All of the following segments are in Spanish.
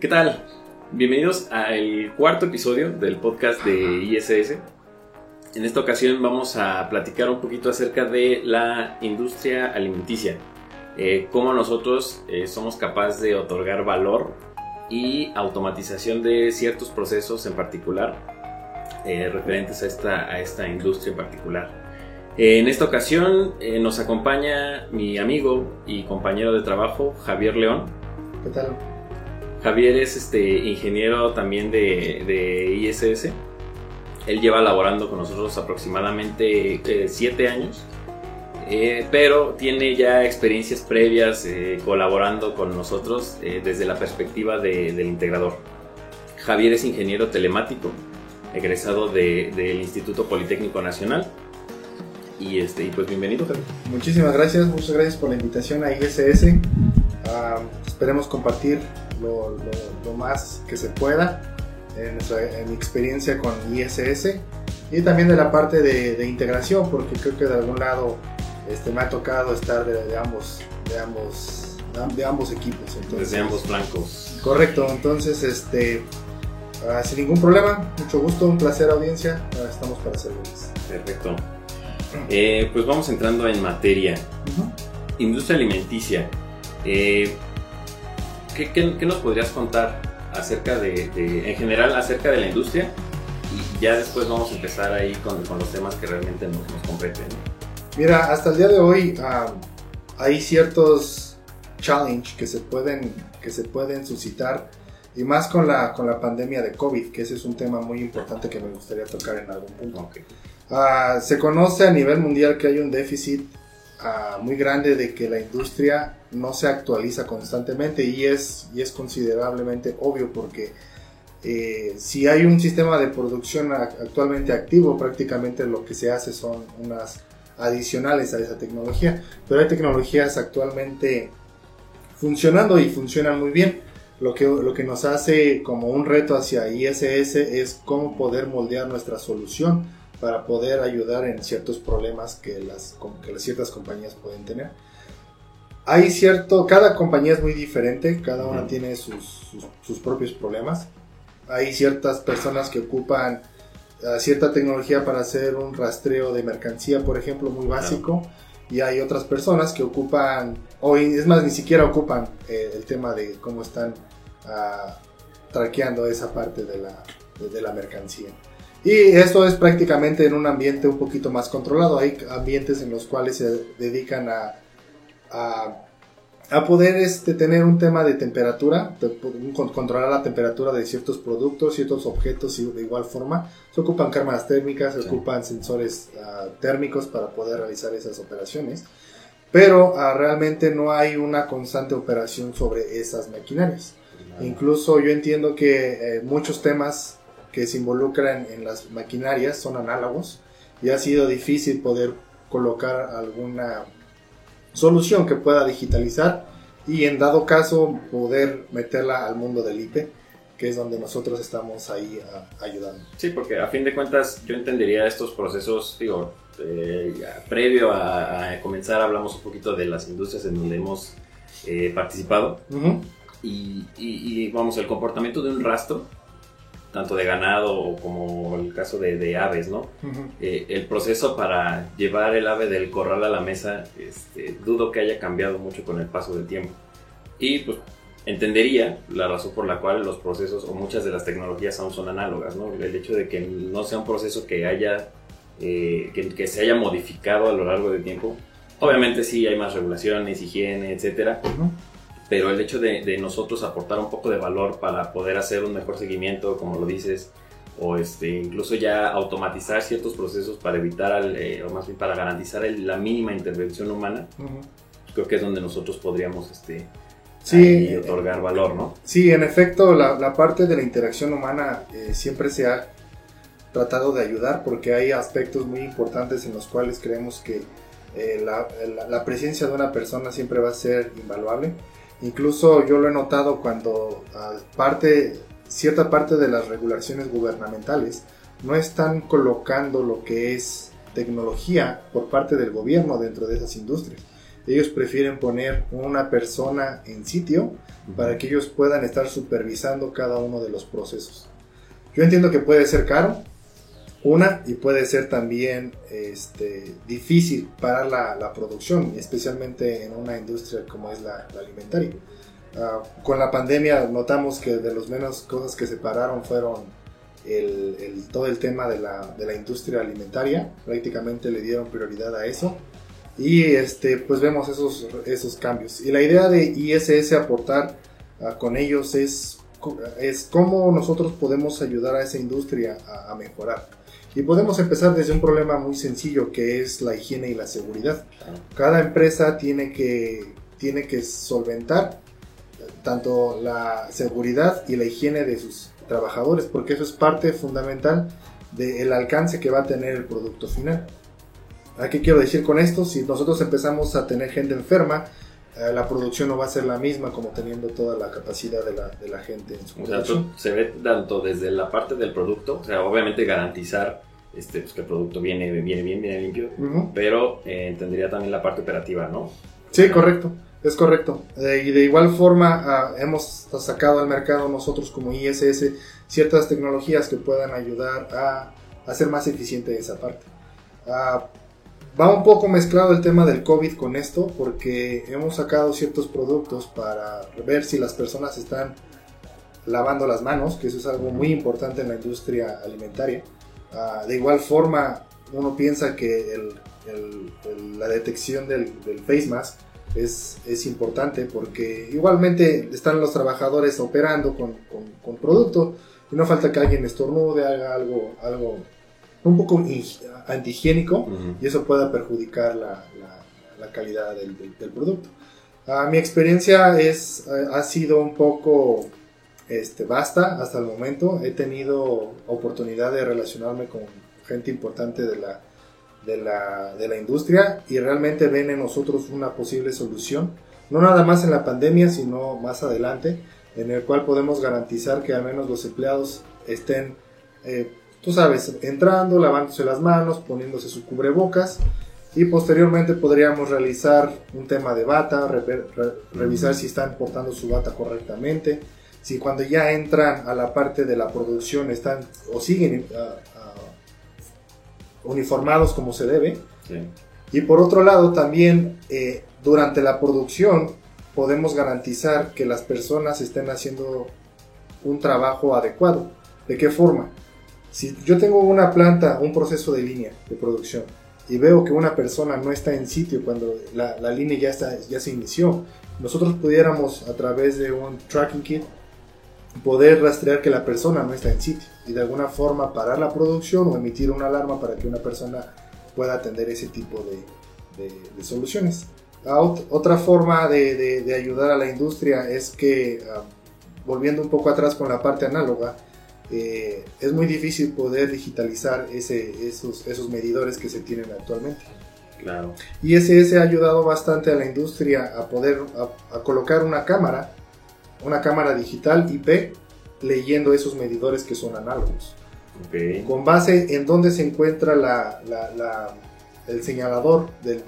¿Qué tal? Bienvenidos al cuarto episodio del podcast de ISS. En esta ocasión vamos a platicar un poquito acerca de la industria alimenticia, eh, cómo nosotros eh, somos capaces de otorgar valor y automatización de ciertos procesos en particular eh, referentes a esta, a esta industria en particular. En esta ocasión nos acompaña mi amigo y compañero de trabajo Javier León. ¿Qué tal? Javier es este ingeniero también de, ISS. Él lleva laborando con nosotros aproximadamente 7 eh, años, eh, pero tiene ya experiencias previas eh, colaborando con nosotros desde la perspectiva del integrador. Javier es ingeniero telemático, egresado del Instituto Politécnico Nacional. Y, este, y pues bienvenido, Javier. Muchísimas gracias, muchas gracias por la invitación a ISS. Ah, esperemos compartir lo, más que se pueda en, mi experiencia con ISS y también de la parte de, integración, porque creo que de algún lado este, me ha tocado estar de, ambos, de, ambos, de ambos equipos. Entonces, Desde ambos blancos. Correcto, entonces este, ah, sin ningún problema, mucho gusto, un placer audiencia, ah, estamos para servirles. Perfecto. Eh, pues vamos entrando en materia. Industria alimenticia. Eh, ¿qué, nos podrías contar acerca de, en general, acerca de la industria? Y ya después vamos a empezar ahí con, los temas que realmente nos, nos competen. Mira, hasta el día de hoy hay ciertos challenges que se pueden, que se pueden suscitar y más con la, con la pandemia de COVID, que ese es un tema muy importante que me gustaría tocar en algún punto. Ah, se conoce a nivel mundial que hay un déficit ah, muy grande de que la industria no se actualiza constantemente y es, y es considerablemente obvio porque eh, si hay un sistema de producción actualmente activo, prácticamente lo que se hace son unas adicionales a esa tecnología, pero hay tecnologías actualmente funcionando y funcionan muy bien. Lo que, lo que nos hace como un reto hacia ISS es cómo poder moldear nuestra solución para poder ayudar en ciertos problemas que las, que las ciertas compañías pueden tener hay cierto, cada compañía es muy diferente, cada una tiene sus, sus, propios problemas. Hay ciertas personas que ocupan uh, cierta tecnología para hacer un rastreo de mercancía, por ejemplo, muy básico. Y hay otras personas que ocupan, o es más, ni siquiera ocupan eh, el tema de cómo están uh, traqueando esa parte de la, de, la mercancía. Y esto es prácticamente en un ambiente un poquito más controlado. Hay ambientes en los cuales se dedican a a, poder este, tener un tema de temperatura, controlar la temperatura de ciertos productos, ciertos objetos y de igual forma. Se ocupan cámaras térmicas, se ocupan sensores ah, térmicos para poder realizar esas operaciones. Pero ah, realmente no hay una constante operación sobre esas maquinarias. Incluso yo entiendo que eh, muchos temas que se involucran en las maquinarias son análogos y ha sido difícil poder colocar alguna solución que pueda digitalizar y en dado caso poder meterla al mundo del IP, que es donde nosotros estamos ahí ayudando. Sí, porque a fin de cuentas yo entendería estos procesos, digo, eh, previo a, comenzar hablamos un poquito de las industrias en donde hemos eh, participado y, y, vamos, el comportamiento de un rastro tanto de ganado como el caso de, aves, ¿no? Eh, el proceso para llevar el ave del corral a la mesa, este, dudo que haya cambiado mucho con el paso del tiempo. Y pues entendería la razón por la cual los procesos o muchas de las tecnologías aún son análogas, ¿no? El hecho de que no sea un proceso que haya, eh, que, se haya modificado a lo largo del tiempo. Obviamente sí hay más regulaciones, higiene, etcétera pero el hecho de, nosotros aportar un poco de valor para poder hacer un mejor seguimiento, como lo dices, o este, incluso ya automatizar ciertos procesos para evitar, eh, o más bien para garantizar la mínima intervención humana, creo que es donde nosotros podríamos este, sí, otorgar valor, ¿no? Sí, en efecto, la, parte de la interacción humana eh, siempre se ha tratado de ayudar porque hay aspectos muy importantes en los cuales creemos que eh, la presencia de una persona siempre va a ser invaluable Incluso yo lo he notado cuando parte, cierta parte de las regulaciones gubernamentales no están colocando lo que es tecnología por parte del gobierno dentro de esas industrias. ellos prefieren poner una persona en sitio para que ellos puedan estar supervisando cada uno de los procesos. Yo entiendo que puede ser caro, una, y puede ser también este, difícil para la, producción, especialmente en una industria como es la, alimentaria. Ah, con la pandemia notamos que de las menos cosas que se pararon fueron el, todo el tema de la, de la, industria alimentaria, prácticamente le dieron prioridad a eso. Y este, pues vemos esos, esos cambios. Y la idea de ISS aportar ah, con ellos es, es cómo nosotros podemos ayudar a esa industria a mejorar. Y podemos empezar desde un problema muy sencillo que es la higiene y la seguridad. Cada empresa tiene que, tiene que solventar tanto la seguridad y la higiene de sus trabajadores, porque eso es parte fundamental del alcance que va a tener el producto final. ¿A qué quiero decir con esto? Si nosotros empezamos a tener gente enferma, eh, la producción no va a ser la misma como teniendo toda la capacidad de la, de la gente en su o se ve tanto desde la parte del producto, o sea, obviamente garantizar este, pues, que el producto viene, viene bien, viene limpio, pero eh, tendría también la parte operativa, ¿no? Sí, correcto, es correcto. Eh, y de igual forma ah, hemos sacado al mercado nosotros como ISS ciertas tecnologías que puedan ayudar a hacer más eficiente esa parte. Ah, Va un poco mezclado el tema del COVID con esto, porque hemos sacado ciertos productos para ver si las personas están lavando las manos, que eso es algo muy importante en la industria alimentaria. Ah, de igual forma, uno piensa que la detección del, face mask es, importante porque igualmente están los trabajadores operando con, con, producto y no falta que alguien estornude, haga algo, algo un poco antihigiénico y eso pueda perjudicar la, la, calidad del, del, producto. Uh, mi experiencia es, eh, ha sido un poco este, basta hasta el momento. He tenido oportunidad de relacionarme con gente importante de la, de la, de la industria y realmente ven en nosotros una posible solución, no nada más en la pandemia, sino más adelante, en el cual podemos garantizar que al menos los empleados estén eh, tú sabes, entrando, lavándose las manos, poniéndose su cubrebocas y posteriormente podríamos realizar un tema de bata, revisar si están portando su bata correctamente, si cuando ya entran a la parte de la producción están o siguen ah, ah, uniformados como se debe. Y por otro lado también eh, durante la producción podemos garantizar que las personas estén haciendo un trabajo adecuado. ¿De qué forma? Si yo tengo una planta, un proceso de línea de producción y veo que una persona no está en sitio cuando la, la línea ya, está, ya se inició, nosotros pudiéramos a través de un tracking kit poder rastrear que la persona no está en sitio y de alguna forma parar la producción o emitir una alarma para que una persona pueda atender ese tipo de, soluciones. Otra forma de, de, ayudar a la industria es que, ah, volviendo un poco atrás con la parte análoga, eh, es muy difícil poder digitalizar ese, esos, esos medidores que se tienen actualmente. Claro. Y ese ha ayudado bastante a la industria a poder a, colocar una cámara, una cámara digital IP, leyendo esos medidores que son análogos. Con base en dónde se encuentra la, la, el señalador de,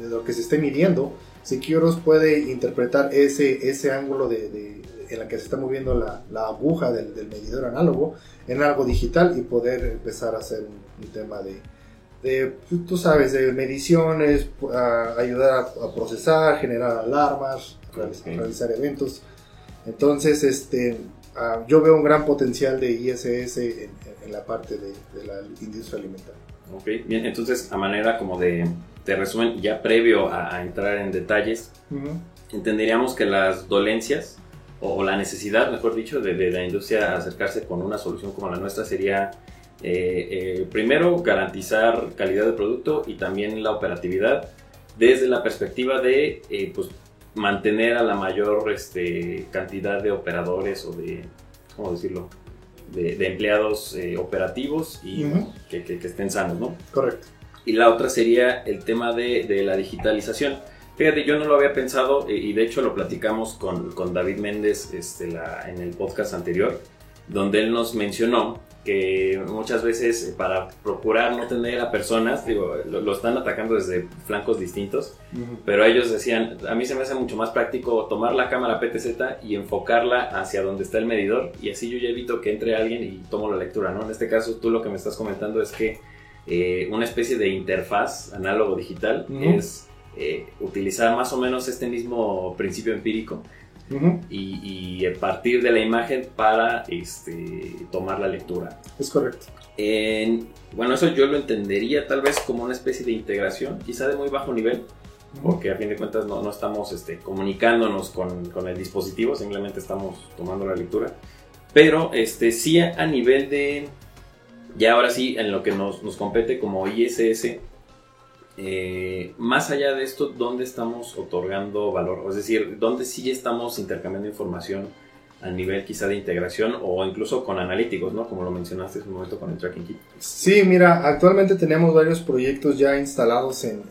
lo que se esté midiendo, Securos puede interpretar ese, ese ángulo de, en la que se está moviendo la, la aguja del, del, medidor análogo en algo digital y poder empezar a hacer un, tema de, de, tú sabes, de mediciones, ayudar a, procesar, generar alarmas, realizar eventos. Entonces, este, yo veo un gran potencial de ISS en, en la parte de, de, la industria alimentaria. Ok, bien, entonces a manera como de, de resumen, ya previo a, entrar en detalles, entenderíamos que las dolencias o, la necesidad, mejor dicho, de, la industria acercarse con una solución como la nuestra sería eh, eh, primero garantizar calidad de producto y también la operatividad desde la perspectiva de eh, pues, mantener a la mayor este, cantidad de operadores o de, ¿cómo decirlo? De, empleados operativos y que, que, estén sanos, ¿no? Correcto. Y la otra sería el tema de, de la digitalización Fíjate, yo no lo había pensado y de hecho lo platicamos con, con David Méndez este, la, en el podcast anterior. donde él nos mencionó que muchas veces eh, para procurar no tener a personas, digo, lo, están atacando desde flancos distintos, pero ellos decían, a mí se me hace mucho más práctico tomar la cámara PTZ y enfocarla hacia donde está el medidor y así yo ya evito que entre alguien y tomo la lectura, ¿no? En este caso tú lo que me estás comentando es que eh, una especie de interfaz análogo digital es eh, utilizar más o menos este mismo principio empírico y, a partir de la imagen para este, tomar la lectura. Es correcto. bueno, eso yo lo entendería tal vez como una especie de integración, quizá de muy bajo nivel, porque a fin de cuentas no, no estamos este, comunicándonos con, con, el dispositivo, simplemente estamos tomando la lectura. Pero este, sí a, nivel de, ya ahora sí, en lo que nos, nos compete como ISS, eh, más allá de esto, ¿dónde estamos otorgando valor? Es decir, ¿dónde sí estamos intercambiando información a nivel quizá de integración o incluso con analíticos, ¿no? Como lo mencionaste en un momento con el Tracking Kit. Sí, mira, actualmente tenemos varios proyectos ya instalados en,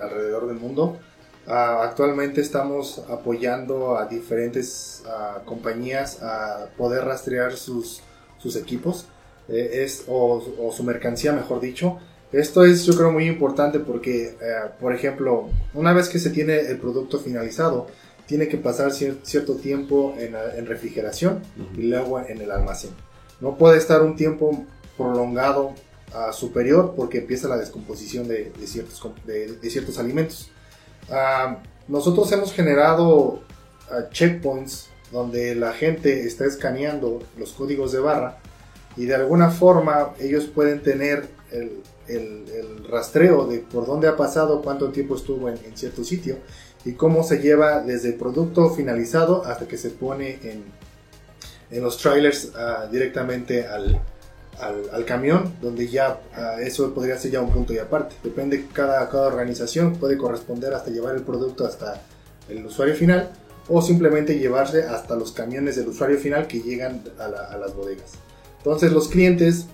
alrededor del mundo. Ah, actualmente estamos apoyando a diferentes ah, compañías a poder rastrear sus, sus equipos eh, o, su mercancía, mejor dicho, esto es yo creo muy importante porque, eh, por ejemplo, una vez que se tiene el producto finalizado, tiene que pasar cierto tiempo en, refrigeración y luego en el almacén. No puede estar un tiempo prolongado uh, superior porque empieza la descomposición de, ciertos, de, ciertos alimentos. Uh, nosotros hemos generado ah, checkpoints donde la gente está escaneando los códigos de barra y de alguna forma ellos pueden tener el, el, rastreo de por dónde ha pasado, cuánto tiempo estuvo en, cierto sitio y cómo se lleva desde el producto finalizado hasta que se pone en, en los trailers ah, directamente al, al, camión, donde ya ah, eso podría ser ya un punto y aparte. Depende, cada, cada organización puede corresponder hasta llevar el producto hasta el usuario final o simplemente llevarse hasta los camiones del usuario final que llegan a, a las bodegas. Entonces los clientes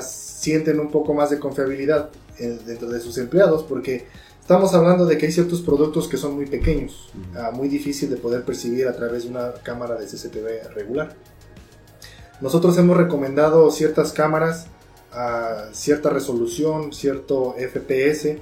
sienten un poco más de confiabilidad eh, dentro de sus empleados porque estamos hablando de que hay ciertos productos que son muy pequeños, ah, muy difícil de poder percibir a través de una cámara de CCTV regular. Nosotros hemos recomendado ciertas cámaras a cierta resolución, cierto FPS,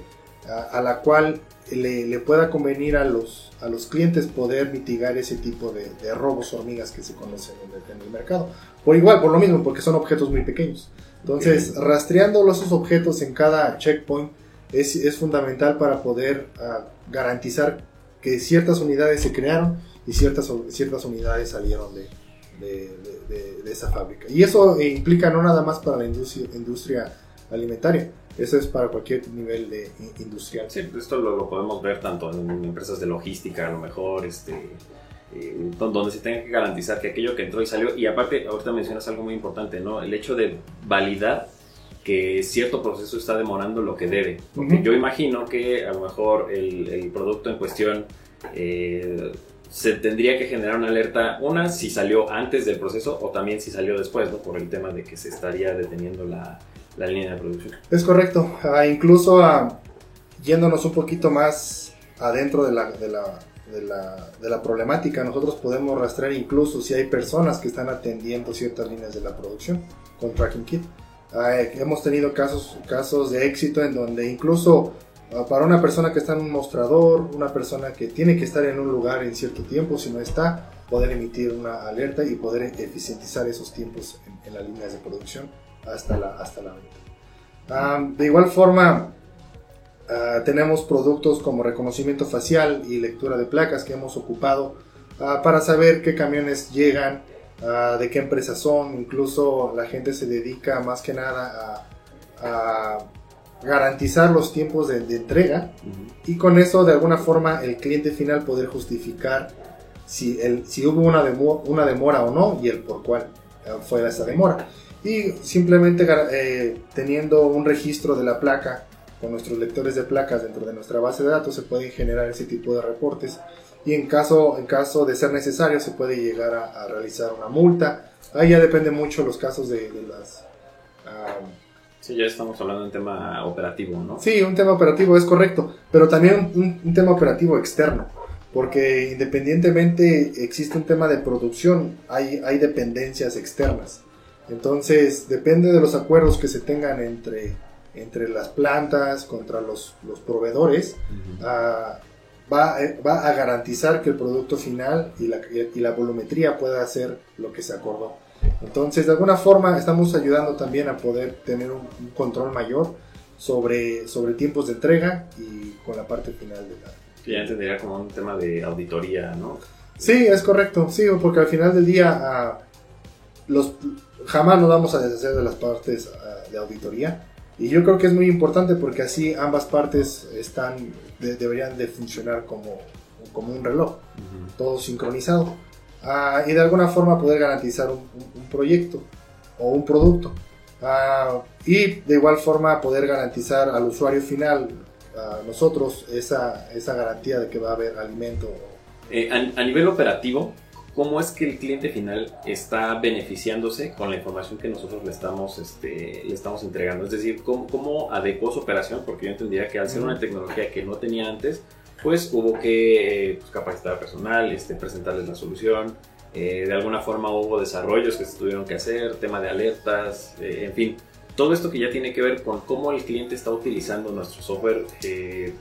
a, la cual le, pueda convenir a los, a los clientes poder mitigar ese tipo de, robos hormigas que se conocen en el mercado. Por igual, por lo mismo, porque son objetos muy pequeños. Entonces, rastreando esos objetos en cada checkpoint es, es fundamental para poder uh, garantizar que ciertas unidades se crearon y ciertas, ciertas unidades salieron de, de, de, esa fábrica. Y eso implica no nada más para la industria, industria alimentaria, eso es para cualquier nivel de industrial. Sí, esto lo, lo, podemos ver tanto en empresas de logística, a lo mejor, este, eh, donde se tenga que garantizar que aquello que entró y salió, y aparte, ahorita mencionas algo muy importante, ¿no? El hecho de validar que cierto proceso está demorando lo que debe. Porque yo imagino que a lo mejor el, producto en cuestión eh, se tendría que generar una alerta, una si salió antes del proceso o también si salió después, ¿no? Por el tema de que se estaría deteniendo la, la línea de producción. Es correcto. Ah, incluso ah, yéndonos un poquito más adentro de la, de la de la, de la, problemática. Nosotros podemos rastrear incluso si hay personas que están atendiendo ciertas líneas de la producción con Tracking Kit. hemos tenido casos, casos de éxito en donde incluso ah, para una persona que está en un mostrador, una persona que tiene que estar en un lugar en cierto tiempo, si no está, poder emitir una alerta y poder eficientizar esos tiempos en, las líneas de producción hasta la, hasta la venta. Ah, de igual forma, Ah, tenemos productos como reconocimiento facial y lectura de placas que hemos ocupado ah, para saber qué camiones llegan, ah, de qué empresas son. Incluso la gente se dedica más que nada a, garantizar los tiempos de, entrega y con eso de alguna forma el cliente final poder justificar si, el, si hubo una, una demora o no y el por cuál fue esa demora. Y simplemente eh, teniendo un registro de la placa con nuestros lectores de placas dentro de nuestra base de datos se pueden generar ese tipo de reportes y en caso, en caso de ser necesario se puede llegar a, realizar una multa. Ahí ya depende mucho los casos de, las... sí, ya estamos hablando de un tema operativo, ¿no? Sí, un tema operativo es correcto, pero también un, tema operativo externo. porque independientemente existe un tema de producción, hay, hay dependencias externas. Entonces, depende de los acuerdos que se tengan entre, entre las plantas, contra los, los proveedores, ah, va, eh, va, a garantizar que el producto final y la, y la volumetría pueda hacer lo que se acordó. Entonces, de alguna forma, estamos ayudando también a poder tener un, control mayor sobre, sobre tiempos de entrega y con la parte final de la... Ya entendería como un tema de auditoría, ¿no? Sí, es correcto, sí, porque al final del día ah, los, jamás nos vamos a deshacer de las partes ah, de auditoría. Y yo creo que es muy importante porque así ambas partes están, deberían de funcionar como, como un reloj, todo sincronizado. Ah, y de alguna forma poder garantizar un, proyecto o un producto. Ah, y de igual forma poder garantizar al usuario final, a nosotros, esa, esa garantía de que va a haber alimento. Eh, a, nivel operativo, ¿cómo es que el cliente final está beneficiándose con la información que nosotros le estamos, este, le estamos entregando? Es decir, ¿cómo, ¿cómo adecuó su operación? Porque yo entendería que al ser una tecnología que no tenía antes, pues hubo que eh, pues, capacitar al personal, este, presentarles la solución. Eh, de alguna forma hubo desarrollos que se tuvieron que hacer, tema de alertas, eh, en fin. Todo esto que ya tiene que ver con cómo el cliente está utilizando nuestro software, ¿qué,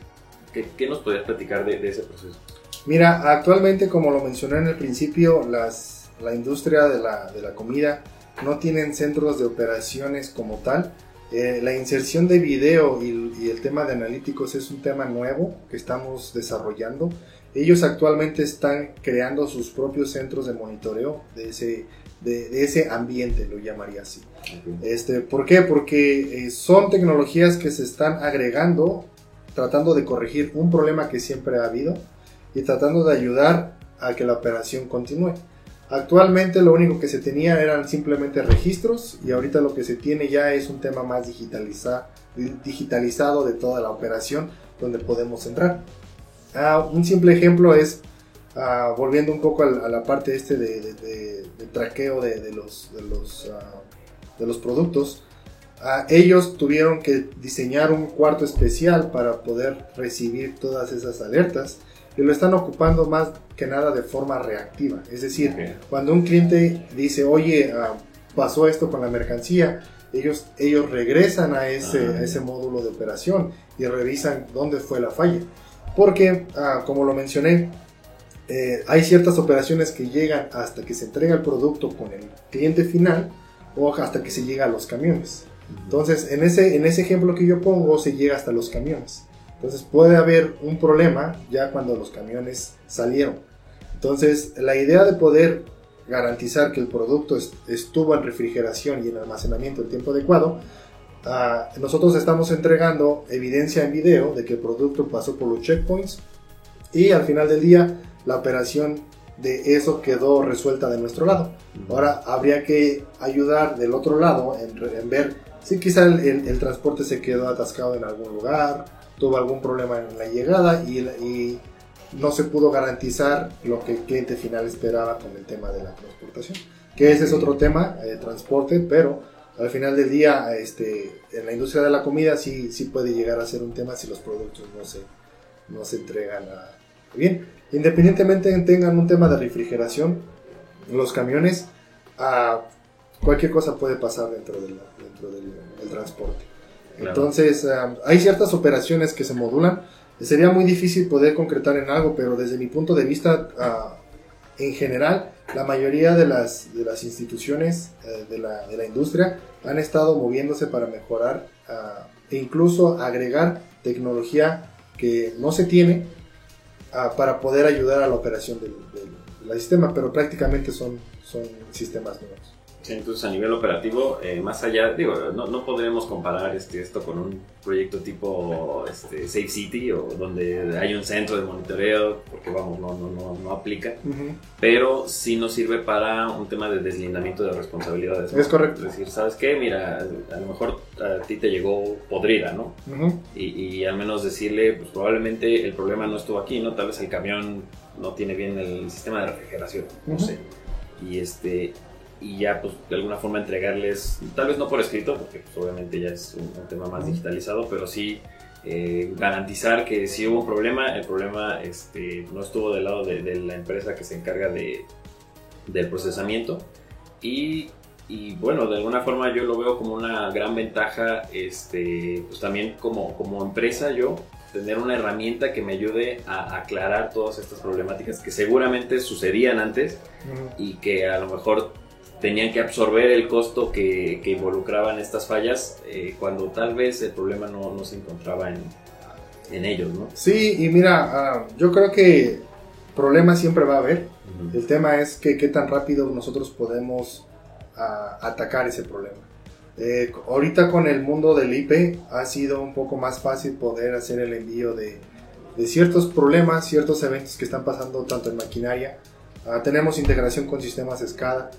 nos podrías platicar de, ese proceso? Mira, actualmente, como lo mencioné en el principio, las, la industria de la, de la comida no tienen centros de operaciones como tal eh, la inserción de video y, el tema de analíticos es un tema nuevo que estamos desarrollando. Ellos actualmente están creando sus propios centros de monitoreo de ese, de, ese ambiente, lo llamaría así. Este, ¿Por qué? Porque eh, son tecnologías que se están agregando, tratando de corregir un problema que siempre ha habido y tratando de ayudar a que la operación continúe. Actualmente lo único que se tenía eran simplemente registros y ahorita lo que se tiene ya es un tema más digitalizado de toda la operación donde podemos entrar. Ah, un simple ejemplo es, ah, volviendo un poco a, la parte este de, traqueo de, los, los, ah, de los productos, ellos tuvieron que diseñar un cuarto especial para poder recibir todas esas alertas y lo están ocupando más que nada de forma reactiva. Es decir, cuando un cliente dice, oye, ah, pasó esto con la mercancía, ellos, ellos regresan a ese, ah. ese módulo de operación y revisan dónde fue la falla. Porque, ah, como lo mencioné, eh, hay ciertas operaciones que llegan hasta que se entrega el producto con el cliente final o hasta que se llega a los camiones. Entonces, en ese, en ese ejemplo que yo pongo, se llega hasta los camiones. Entonces puede haber un problema ya cuando los camiones salieron. Entonces la idea de poder garantizar que el producto estuvo en refrigeración y en almacenamiento en tiempo adecuado, ah, nosotros estamos entregando evidencia en video de que el producto pasó por los checkpoints y al final del día la operación de eso quedó resuelta de nuestro lado. Ahora habría que ayudar del otro lado en, ver si quizá el, transporte se quedó atascado en algún lugar tuvo algún problema en la llegada y, no se pudo garantizar lo que el cliente final esperaba con el tema de la transportación. Que ese es otro tema, eh, transporte, pero al final del día este, en la industria de la comida sí, sí puede llegar a ser un tema si los productos no se, no se entregan bien. Independientemente tengan un tema de refrigeración, los camiones, a cualquier cosa puede pasar dentro, dentro del transporte. Entonces, hay ciertas operaciones que se modulan. Sería muy difícil poder concretar en algo, pero desde mi punto de vista, ah, en general, la mayoría de las, de las instituciones eh, de, la, de, la, industria han estado moviéndose para mejorar ah, e incluso agregar tecnología que no se tiene ah, para poder ayudar a la operación del, del sistema, pero prácticamente son, son sistemas nuevos entonces a nivel operativo, eh, más allá, digo, no, no podremos comparar este, esto con un proyecto tipo este, Safe City o donde hay un centro de monitoreo, porque vamos, no, no, no, no aplica, pero sí nos sirve para un tema de deslindamiento de responsabilidades. Es correcto. Es decir, ¿sabes qué? Mira, a lo mejor a ti te llegó podrida, ¿no? y, y, al menos decirle, pues probablemente el problema no estuvo aquí, ¿no? Tal vez el camión no tiene bien el sistema de refrigeración, no sé. Y este y ya pues de alguna forma entregarles, tal vez no por escrito, porque pues, obviamente ya es un, tema más digitalizado, pero sí eh, garantizar que si hubo un problema, el problema este, no estuvo del lado de, la empresa que se encarga de, del procesamiento. Y, y, bueno, de alguna forma yo lo veo como una gran ventaja, este, pues también como, como empresa yo, tener una herramienta que me ayude a aclarar todas estas problemáticas que seguramente sucedían antes y que a lo mejor tenían que absorber el costo que, que involucraban estas fallas eh, cuando tal vez el problema no, no se encontraba en, en, ellos, ¿no? Sí, y mira, ah, yo creo que problemas siempre va a haber. El tema es que qué tan rápido nosotros podemos ah, atacar ese problema. Eh, ahorita con el mundo del IP ha sido un poco más fácil poder hacer el envío de, de ciertos problemas, ciertos eventos que están pasando tanto en maquinaria. Ah, tenemos integración con sistemas SCADA,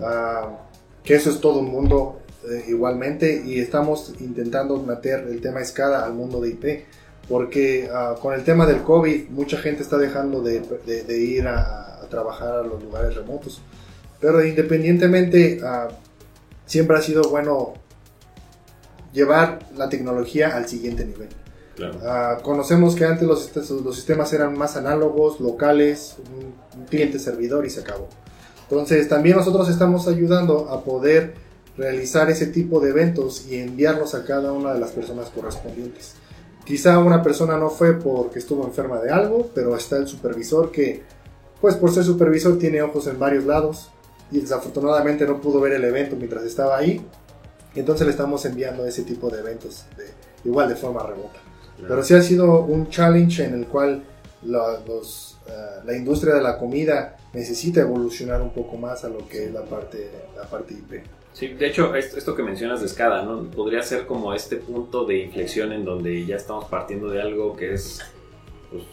ah, que eso es todo un mundo eh, igualmente y estamos intentando meter el tema SCADA al mundo de IP porque ah, con el tema del COVID mucha gente está dejando de, de, ir a, a, trabajar a los lugares remotos. Pero independientemente siempre ha sido bueno llevar la tecnología al siguiente nivel. Ah, conocemos que antes los, los, sistemas eran más análogos, locales, un, cliente servidor y se acabó. Entonces también nosotros estamos ayudando a poder realizar ese tipo de eventos y enviarlos a cada una de las personas correspondientes. Quizá una persona no fue porque estuvo enferma de algo, pero está el supervisor que, pues por ser supervisor, tiene ojos en varios lados y desafortunadamente no pudo ver el evento mientras estaba ahí. Entonces le estamos enviando ese tipo de eventos de, igual de forma remota. Pero sí ha sido un challenge en el cual la, los, uh, la industria de la comida necesita evolucionar un poco más a lo que es la parte, la parte IP. Sí, de hecho, esto que mencionas de SCADA, ¿no? Podría ser como este punto de inflexión en donde ya estamos partiendo de algo que es, pues,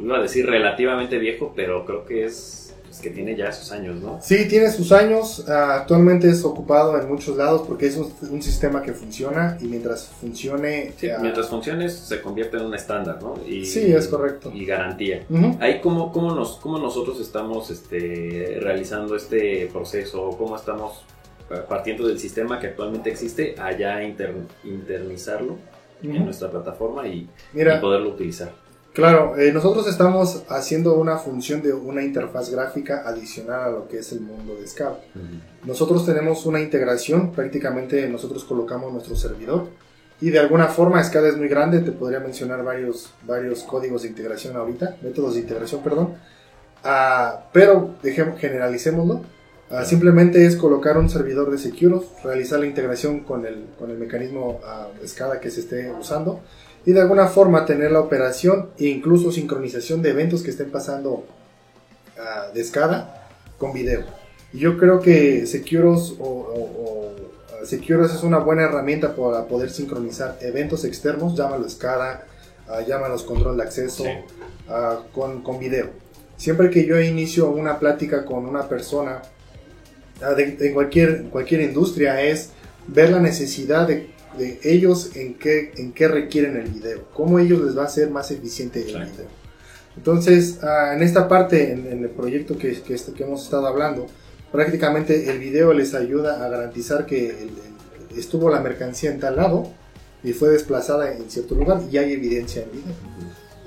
iba a decir relativamente viejo, pero creo que es que tiene ya sus años, ¿no? Sí, tiene sus años. Ah, actualmente es ocupado en muchos lados porque es un, sistema que funciona y mientras funcione... Sí, mientras funcione se convierte en un estándar, ¿no? Y, sí, es correcto. Y garantía. Ahí, ¿cómo, cómo, nos, ¿cómo nosotros estamos este, realizando este proceso? ¿Cómo estamos partiendo del sistema que actualmente existe allá internizarlo en nuestra plataforma y, y poderlo utilizar? Claro, eh, nosotros estamos haciendo una función de una interfaz gráfica adicional a lo que es el mundo de SCAD. Nosotros tenemos una integración, prácticamente nosotros colocamos nuestro servidor y de alguna forma SCAD es muy grande, te podría mencionar varios, varios códigos de integración ahorita, métodos de integración, perdón, uh, pero dejemos, generalicémoslo. Uh, simplemente es colocar un servidor de Securos, realizar la integración con el, con el mecanismo uh, SCADA que se esté usando y de alguna forma tener la operación e incluso sincronización de eventos que estén pasando uh, de SCADA con video. Y yo creo que Securos o, ah, Securos es una buena herramienta para poder sincronizar eventos externos, llámalo SCADA, uh, llámalos control de acceso, con, con video. Siempre que yo inicio una plática con una persona de, cualquier, cualquier industria es ver la necesidad de de ellos en qué, en qué requieren el video, cómo ellos les va a ser más eficiente el video. Entonces, ah, en esta parte, en, el proyecto que, que, este, que, hemos estado hablando, prácticamente el video les ayuda a garantizar que estuvo la mercancía en tal lado y fue desplazada en cierto lugar y hay evidencia en video.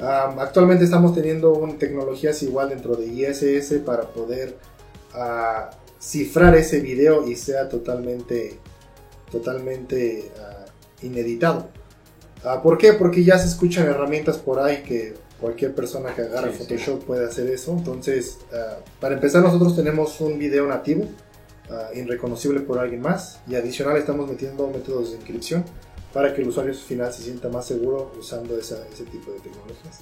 Ah, actualmente estamos teniendo un, tecnologías igual dentro de ISS para poder uh, cifrar ese video y sea totalmente, totalmente ineditado. Ah, ¿Por qué? Porque ya se escuchan herramientas por ahí que cualquier persona que agarre Photoshop puede hacer eso. Entonces, ah, para empezar, nosotros tenemos un video nativo, irreconocible por alguien más, y adicional estamos metiendo métodos de inscripción para que el usuario final se sienta más seguro usando ese tipo de tecnologías.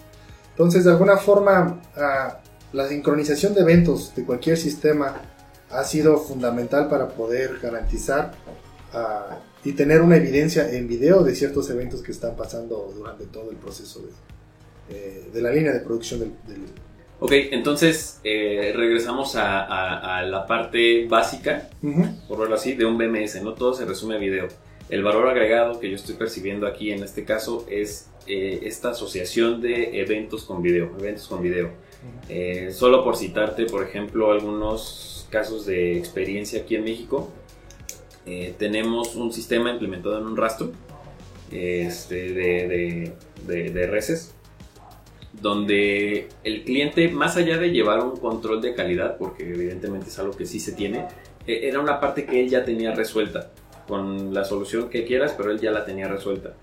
Entonces, de alguna forma, la sincronización de eventos de cualquier sistema ha sido fundamental para poder garantizar y tener una evidencia en video de ciertos eventos que están pasando durante todo el proceso de, eh, de la línea de producción del... Ok, entonces eh, regresamos a, a, la parte básica, por verlo así, de un BMS, no todo se resume a video. El valor agregado que yo estoy percibiendo aquí en este caso es eh, esta asociación de eventos con video, eventos con video. solo por citarte, por ejemplo, algunos casos de experiencia aquí en México, eh, tenemos un sistema implementado en un rastro este, de, de, reses, donde el cliente, más allá de llevar un control de calidad, porque evidentemente es algo que sí se tiene, e, era una parte que él ya tenía resuelta, con la solución que quieras, pero él ya la tenía resuelta.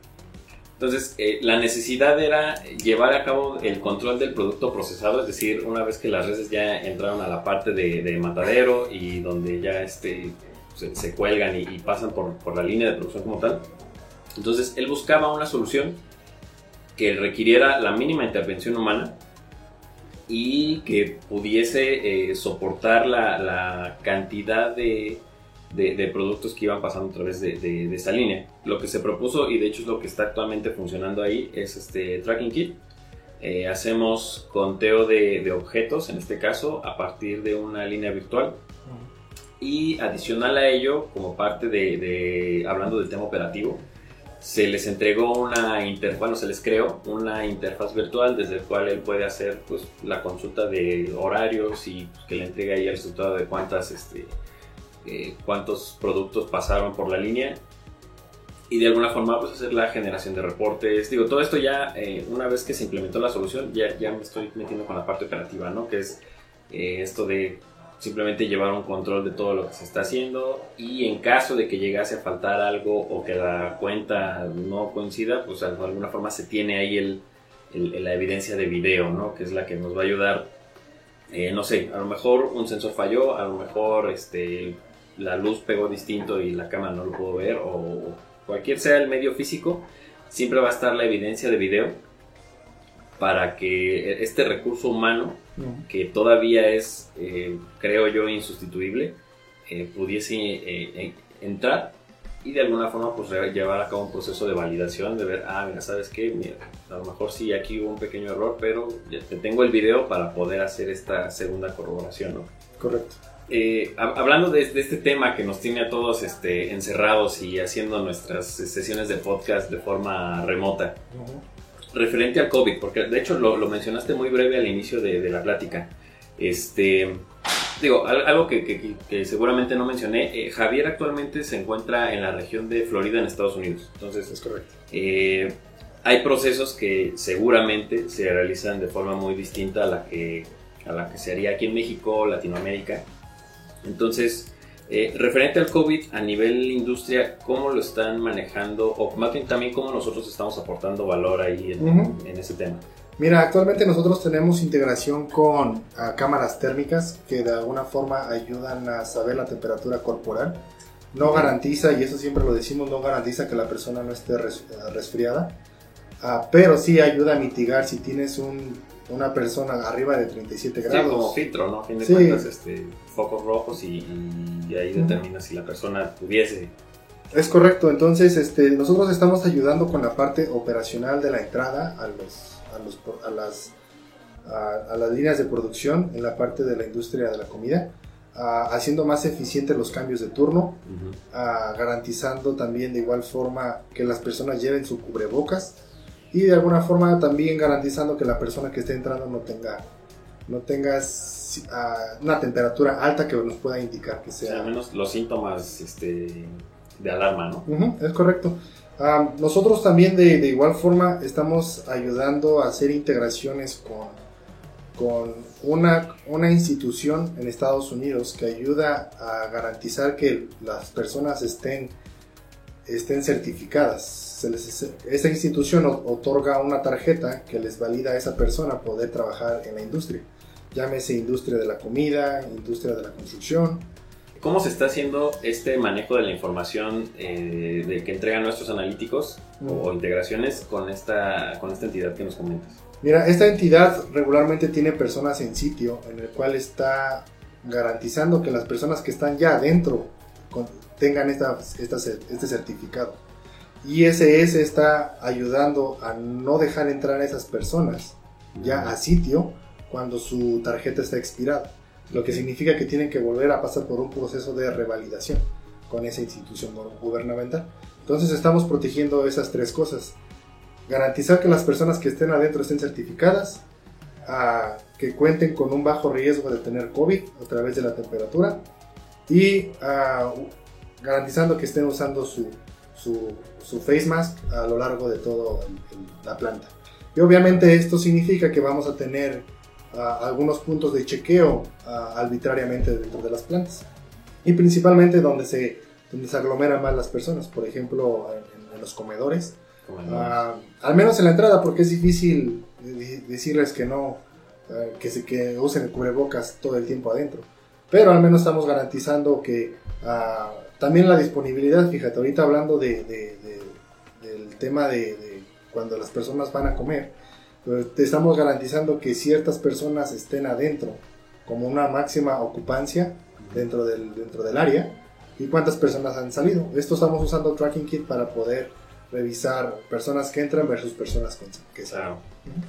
Entonces, eh, la necesidad era llevar a cabo el control del producto procesado, es decir, una vez que las reses ya entraron a la parte de, matadero y donde ya este, se, cuelgan y, pasan por, por, la línea de producción como tal. Entonces, él buscaba una solución que requiriera la mínima intervención humana y que pudiese eh, soportar la, la cantidad de de, productos que iban pasando a través de, de, esa línea. Lo que se propuso, y de hecho es lo que está actualmente funcionando ahí, es este Tracking Kit. Eh, hacemos conteo de, objetos, en este caso, a partir de una línea virtual. Y adicional a ello, como parte de, hablando del tema operativo, se les entregó una interfaz, bueno, se les creó una interfaz virtual desde el cual él puede hacer pues, la consulta de horarios y que le entregue ahí el resultado de cuántas este, eh, cuántos productos pasaron por la línea y de alguna forma pues hacer la generación de reportes. Digo, todo esto ya, eh, una vez que se implementó la solución, ya, ya me estoy metiendo con la parte operativa, ¿no? Que es eh, esto de simplemente llevar un control de todo lo que se está haciendo y en caso de que llegase a faltar algo o que la cuenta no coincida, pues de alguna forma se tiene ahí el, la evidencia de video, ¿no? Que es la que nos va a ayudar, no sé, a lo mejor un sensor falló, a lo mejor este, la luz pegó distinto y la cámara no lo pudo ver o cualquier sea el medio físico, siempre va a estar la evidencia de video para que este recurso humano, que todavía es, eh, creo yo, insustituible, eh, pudiese eh, entrar y de alguna forma pues llevar a cabo un proceso de validación, de ver, ah, mira, ¿sabes qué? Mira, a lo mejor sí aquí hubo un pequeño error, pero ya te tengo el video para poder hacer esta segunda corroboración, ¿no? Correcto. Eh, hablando de, este tema que nos tiene a todos este, encerrados y haciendo nuestras sesiones de podcast de forma remota, referente al COVID, porque de hecho lo, mencionaste muy breve al inicio de, la plática. Este, digo, algo que, seguramente no mencioné, eh, Javier actualmente se encuentra en la región de Florida en Estados Unidos. Entonces, es correcto. Eh, hay procesos que seguramente se realizan de forma muy distinta a la que, a la que se haría aquí en México, Latinoamérica. Entonces, eh, referente al COVID a nivel industria, ¿cómo lo están manejando? O más bien también cómo nosotros estamos aportando valor ahí en, ese tema. Mira, actualmente nosotros tenemos integración con cámaras térmicas que de alguna forma ayudan a saber la temperatura corporal. No garantiza, y eso siempre lo decimos, no garantiza que la persona no esté resfriada, ah, pero sí ayuda a mitigar si tienes un una persona arriba de 37 grados. Sí, como filtro, ¿no? A fin de cuentas, este, focos rojos y, ahí determina si la persona pudiese. Es correcto, entonces este, nosotros estamos ayudando con la parte operacional de la entrada a, los, a, los, a las, a, las líneas de producción en la parte de la industria de la comida, haciendo más eficientes los cambios de turno, garantizando también de igual forma que las personas lleven su cubrebocas y de alguna forma también garantizando que la persona que esté entrando no tenga no tenga ah, una temperatura alta que nos pueda indicar que sea... al menos los síntomas este, de alarma, ¿no? es correcto. Ah, nosotros también de, de, igual forma estamos ayudando a hacer integraciones con, con una, una institución en Estados Unidos que ayuda a garantizar que las personas estén estén certificadas. esta institución otorga una tarjeta que les valida a esa persona poder trabajar en la industria. Llámese industria de la comida, industria de la construcción. ¿Cómo se está haciendo este manejo de la información eh, de que entregan nuestros analíticos o integraciones con esta, con esta entidad que nos comentas? Mira, esta entidad regularmente tiene personas en sitio en el cual está garantizando que las personas que están ya adentro tengan esta, este certificado. ISS está ayudando a no dejar entrar a esas personas ya a sitio cuando su tarjeta está expirada, lo que significa que tienen que volver a pasar por un proceso de revalidación con esa institución gubernamental. Entonces estamos protegiendo esas tres cosas. Garantizar que las personas que estén adentro estén certificadas, que cuenten con un bajo riesgo de tener COVID a través de la temperatura y garantizando que estén usando su, su, face mask a lo largo de toda la planta. Y obviamente esto significa que vamos a tener algunos puntos de chequeo arbitrariamente dentro de las plantas. Y principalmente donde se, donde se aglomeran más las personas, por ejemplo en, los comedores. al menos en la entrada, porque es difícil decirles que no, que, se, que usen el cubrebocas todo el tiempo adentro. Pero al menos estamos garantizando que también la disponibilidad, fíjate, ahorita hablando de, del tema de, cuando las personas van a comer, pues, te estamos garantizando que ciertas personas estén adentro, como una máxima ocupancia dentro del, dentro del área, y cuántas personas han salido. Esto estamos usando Tracking Kit para poder revisar personas que entran versus personas que salen.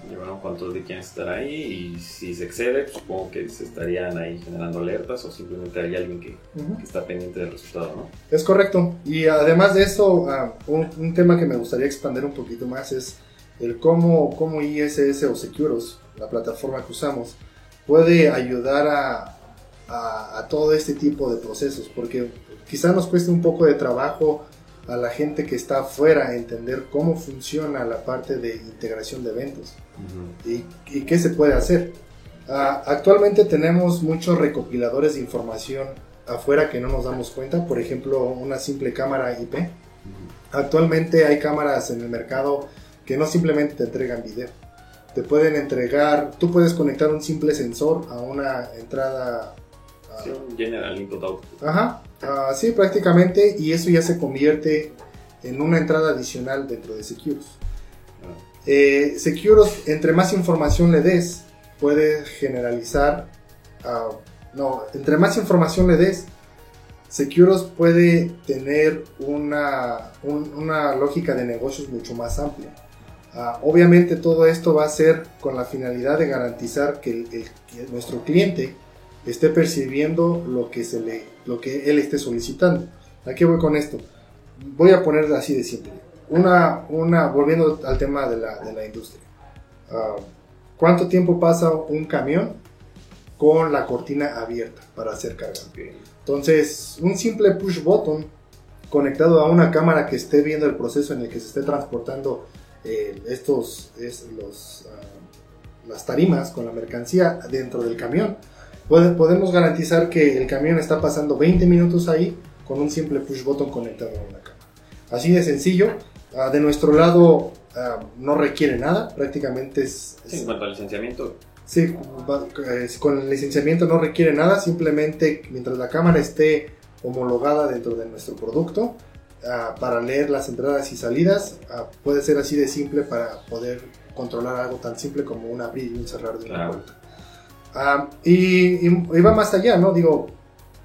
Llevaron cuántos de quieren estar ahí y si se excede, supongo que se estarían ahí generando alertas o simplemente hay alguien que, está pendiente del resultado, ¿no? Es correcto. Y además de eso, ah, un, tema que me gustaría expandir un poquito más es el cómo, cómo ISS o Securos, la plataforma que usamos, puede ayudar a, a, a todo este tipo de procesos, porque quizá nos cueste un poco de trabajo a la gente que está afuera entender cómo funciona la parte de integración de eventos y, qué se puede hacer. Ah, actualmente tenemos muchos recopiladores de información afuera que no nos damos cuenta, por ejemplo, una simple cámara IP. Actualmente hay cámaras en el mercado que no simplemente te entregan video, te pueden entregar, tú puedes conectar un simple sensor a una entrada Sí, un general input output. Ajá, uh, sí, prácticamente, y eso ya se convierte en una entrada adicional dentro de Securus. Ah. Eh, Securus, entre más información le des, puede generalizar, uh, no, entre más información le des, Securus puede tener una, una lógica de negocios mucho más amplia. Uh, obviamente todo esto va a ser con la finalidad de garantizar que, el, que nuestro cliente esté percibiendo lo que, se le, lo que él esté solicitando. ¿A qué voy con esto? Voy a poner así de simple. Una, una, volviendo al tema de la, de la industria. Ah, ¿Cuánto tiempo pasa un camión con la cortina abierta para hacer carga? Entonces, un simple push button conectado a una cámara que esté viendo el proceso en el que se esté transportando eh, estos, es, los, ah, las tarimas con la mercancía dentro del camión podemos garantizar que el camión está pasando 20 minutos ahí con un simple push button conectado a una cámara. Así de sencillo. Ah, de nuestro lado ah, no requiere nada, prácticamente es... en cuanto al licenciamiento. Sí, con el licenciamiento no requiere nada, simplemente mientras la cámara esté homologada dentro de nuestro producto, ah, para leer las entradas y salidas, puede ser así de simple para poder controlar algo tan simple como un abrir y un cerrar de una puerta. Ah, y, va más allá, ¿no? Digo,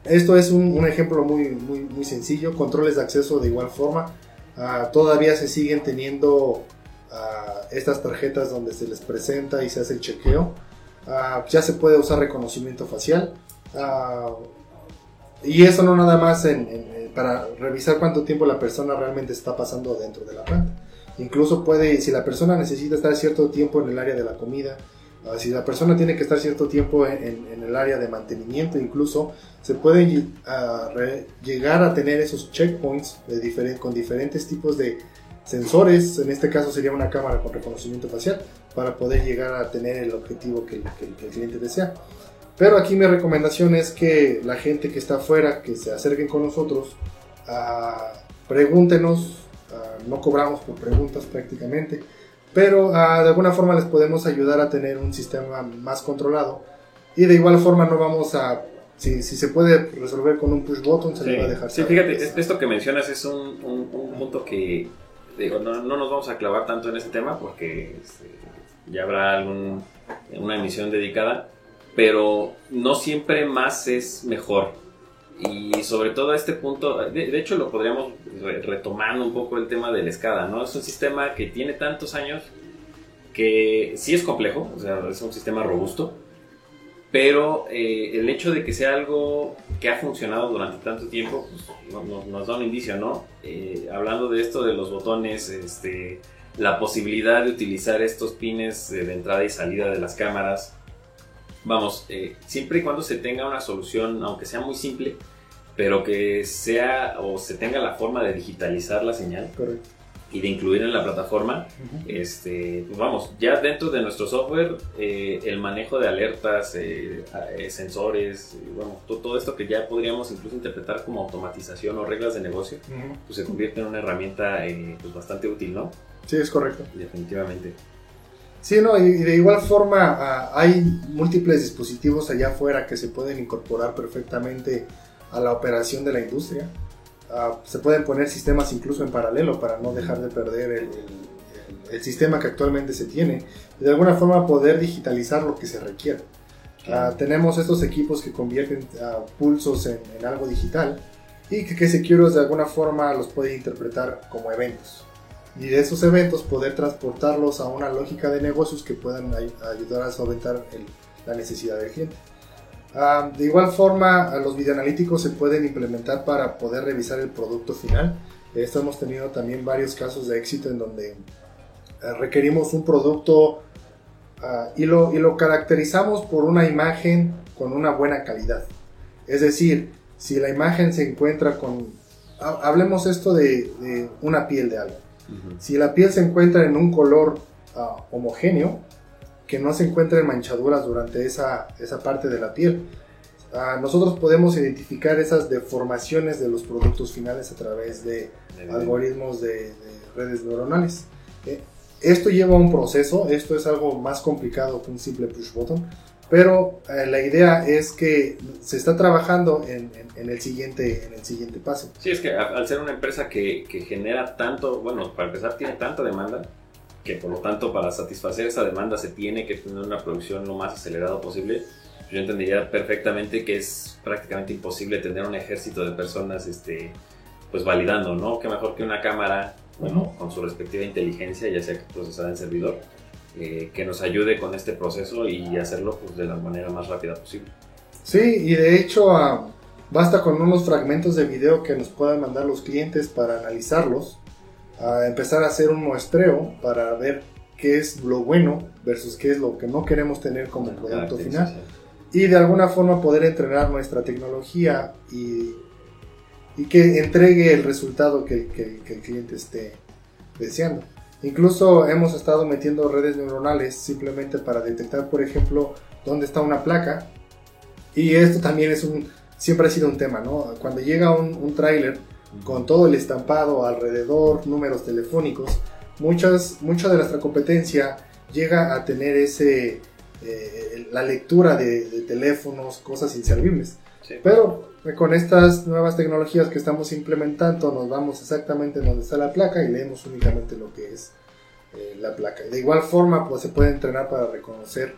esto es un, ejemplo muy, muy, sencillo, controles de acceso de igual forma. Ah, todavía se siguen teniendo ah, estas tarjetas donde se les presenta y se hace el chequeo. ya se puede usar reconocimiento facial. y eso no nada más para revisar cuánto tiempo la persona realmente está pasando dentro de la planta. Incluso puede, si la persona necesita estar cierto tiempo en el área de la comida, Ah, si la persona tiene que estar cierto tiempo en, el área de mantenimiento, incluso se puede ah, llegar a tener esos checkpoints de con diferentes tipos de sensores, en este caso sería una cámara con reconocimiento facial, para poder llegar a tener el objetivo que, el cliente desea. Pero aquí mi recomendación es que la gente que está afuera, que se acerquen con nosotros, uh, pregúntenos, no cobramos por preguntas prácticamente, pero ah, de alguna forma les podemos ayudar a tener un sistema más controlado. Y de igual forma no vamos a, si, si se puede resolver con un push button, se le va a dejar. Sí, fíjate, esto que mencionas es un, un, punto que, digo, no, no, nos vamos a clavar tanto en este tema porque este, ya habrá algún, una emisión dedicada, pero no siempre más es mejor. Y sobre todo a este punto, de, hecho lo podríamos retomando un poco el tema de la escada, ¿no? Es un sistema que tiene tantos años que sí es complejo, o sea, es un sistema robusto, pero eh, el hecho de que sea algo que ha funcionado durante tanto tiempo pues, nos da un indicio, ¿no? Eh, hablando de esto de los botones, este, la posibilidad de utilizar estos pines de entrada y salida de las cámaras, vamos, eh, siempre y cuando se tenga una solución, aunque sea muy simple, pero que sea o se tenga la forma de digitalizar la señal. Correcto y de incluir en la plataforma, este, pues vamos, ya dentro de nuestro software, eh, el manejo de alertas, eh, eh, sensores, bueno, todo, esto que ya podríamos incluso interpretar como automatización o reglas de negocio, pues se convierte en una herramienta pues bastante útil, ¿no? Sí, es correcto. Definitivamente. Sí, no, y de igual forma ah, hay múltiples dispositivos allá afuera que se pueden incorporar perfectamente a la operación de la industria. Ah, se pueden poner sistemas incluso en paralelo para no dejar de perder el, sistema que actualmente se tiene y de alguna forma poder digitalizar lo que se requiere. Ah, tenemos estos equipos que convierten ah, pulsos en, algo digital y que, que Securus de alguna forma los puede interpretar como eventos. Y de esos eventos poder transportarlos a una lógica de negocios que puedan ayudar a solventar la necesidad del cliente. Ah, de igual forma, los videoanalíticos se pueden implementar para poder revisar el producto final. Esto hemos tenido también varios casos de éxito en donde ah, requerimos un producto ah, y, lo, y lo caracterizamos por una imagen con una buena calidad. Es decir, si la imagen se encuentra con... Hablemos esto de, una piel de algo. Si la piel se encuentra en un color homogéneo, que no se encuentren manchaduras durante esa, esa parte de la piel. Ah, nosotros podemos identificar esas deformaciones de los productos finales a través de algoritmos de, redes neuronales. Eh, esto lleva un proceso, esto es algo más complicado que un simple push button, pero eh, la idea es que se está trabajando en, en, el, siguiente, en el siguiente paso. Sí, es que al ser una empresa que, que genera tanto, bueno, para empezar tiene tanta demanda, que por lo tanto para satisfacer esa demanda se tiene que tener una producción lo más acelerado posible, yo entendería perfectamente que es prácticamente imposible tener un ejército de personas este, pues validando, ¿no? Que mejor que una cámara, bueno, con su respectiva inteligencia, ya sea procesada en servidor, eh, que nos ayude con este proceso y hacerlo pues, de la manera más rápida posible. Sí, y de hecho ah, basta con unos fragmentos de video que nos puedan mandar los clientes para analizarlos a empezar a hacer un muestreo para ver qué es lo bueno versus qué es lo que no queremos tener como producto final. Y de alguna forma poder entrenar nuestra tecnología y, y que entregue el resultado que, que, el cliente esté deseando. Incluso hemos estado metiendo redes neuronales simplemente para detectar, por ejemplo, dónde está una placa. Y esto también es un, siempre ha sido un tema, ¿no? Cuando llega un, un tráiler, con todo el estampado alrededor, números telefónicos, muchas, mucha de nuestra competencia llega a tener ese, eh, la lectura de, teléfonos, cosas inservibles. Pero eh, con estas nuevas tecnologías que estamos implementando nos vamos exactamente donde está la placa y leemos únicamente lo que es eh, la placa. De igual forma pues se puede entrenar para reconocer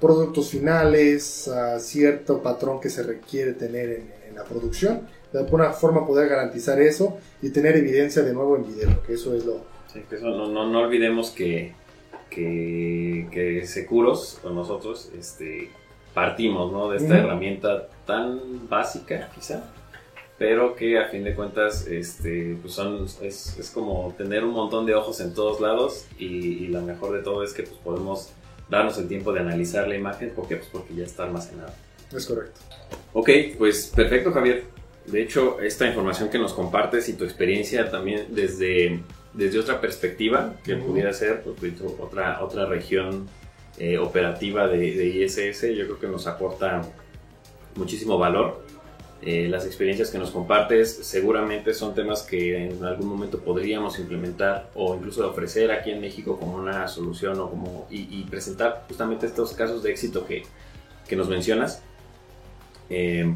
productos finales, a cierto patrón que se requiere tener en la producción de alguna forma poder garantizar eso y tener evidencia de nuevo en video, que eso es lo... Sí, que eso no, no, no olvidemos que, que, que Securos o nosotros este, partimos ¿no? de esta herramienta tan básica quizá, pero que a fin de cuentas este, pues son, es, es, como tener un montón de ojos en todos lados y, y lo mejor de todo es que pues, podemos darnos el tiempo de analizar la imagen porque, pues, porque ya está almacenada. Es correcto. Ok, pues perfecto Javier. De hecho, esta información que nos compartes y tu experiencia también desde, desde otra perspectiva, que pudiera ser pues, otra, otra región eh, operativa de, ISS, yo creo que nos aporta muchísimo valor. Eh, las experiencias que nos compartes seguramente son temas que en algún momento podríamos implementar o incluso ofrecer aquí en México como una solución o como, y, presentar justamente estos casos de éxito que, que nos mencionas. Eh,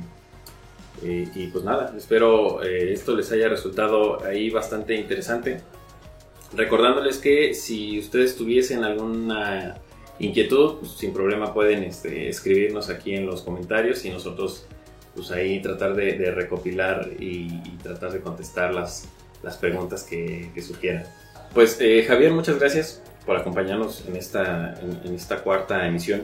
eh, y pues nada, espero eh, esto les haya resultado ahí bastante interesante. Recordándoles que si ustedes tuviesen alguna inquietud, pues, sin problema pueden este, escribirnos aquí en los comentarios y nosotros pues ahí tratar de, recopilar y, tratar de contestar las, las preguntas que, surgieran. Pues eh, Javier, muchas gracias por acompañarnos en esta, en esta cuarta emisión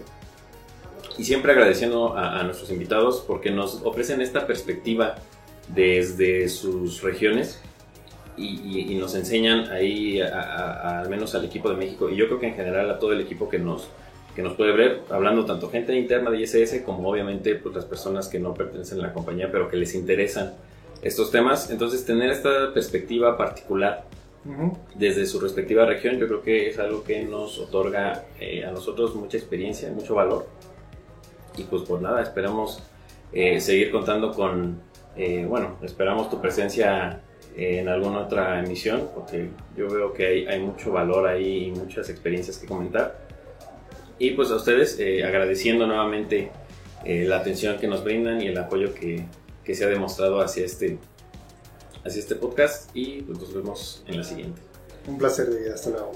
y siempre agradeciendo a, nuestros invitados porque nos ofrecen esta perspectiva desde sus regiones y, nos enseñan ahí al menos al equipo de México y yo creo que en general a todo el equipo que nos, que nos puede ver, hablando tanto gente interna de ISS como obviamente pues, las personas que no pertenecen a la compañía, pero que les interesan estos temas. Entonces, tener esta perspectiva particular desde su respectiva región, yo creo que es algo que nos otorga eh, a nosotros mucha experiencia, mucho valor. Y pues por nada, esperamos eh, seguir contando con, eh, bueno, esperamos tu presencia en alguna otra emisión, porque yo veo que hay, hay mucho valor ahí y muchas experiencias que comentar. Y pues a ustedes agradeciendo nuevamente la atención que nos brindan y el apoyo que, que se ha demostrado hacia este Así este podcast y pues nos vemos en la siguiente. Un placer, de. Hasta luego.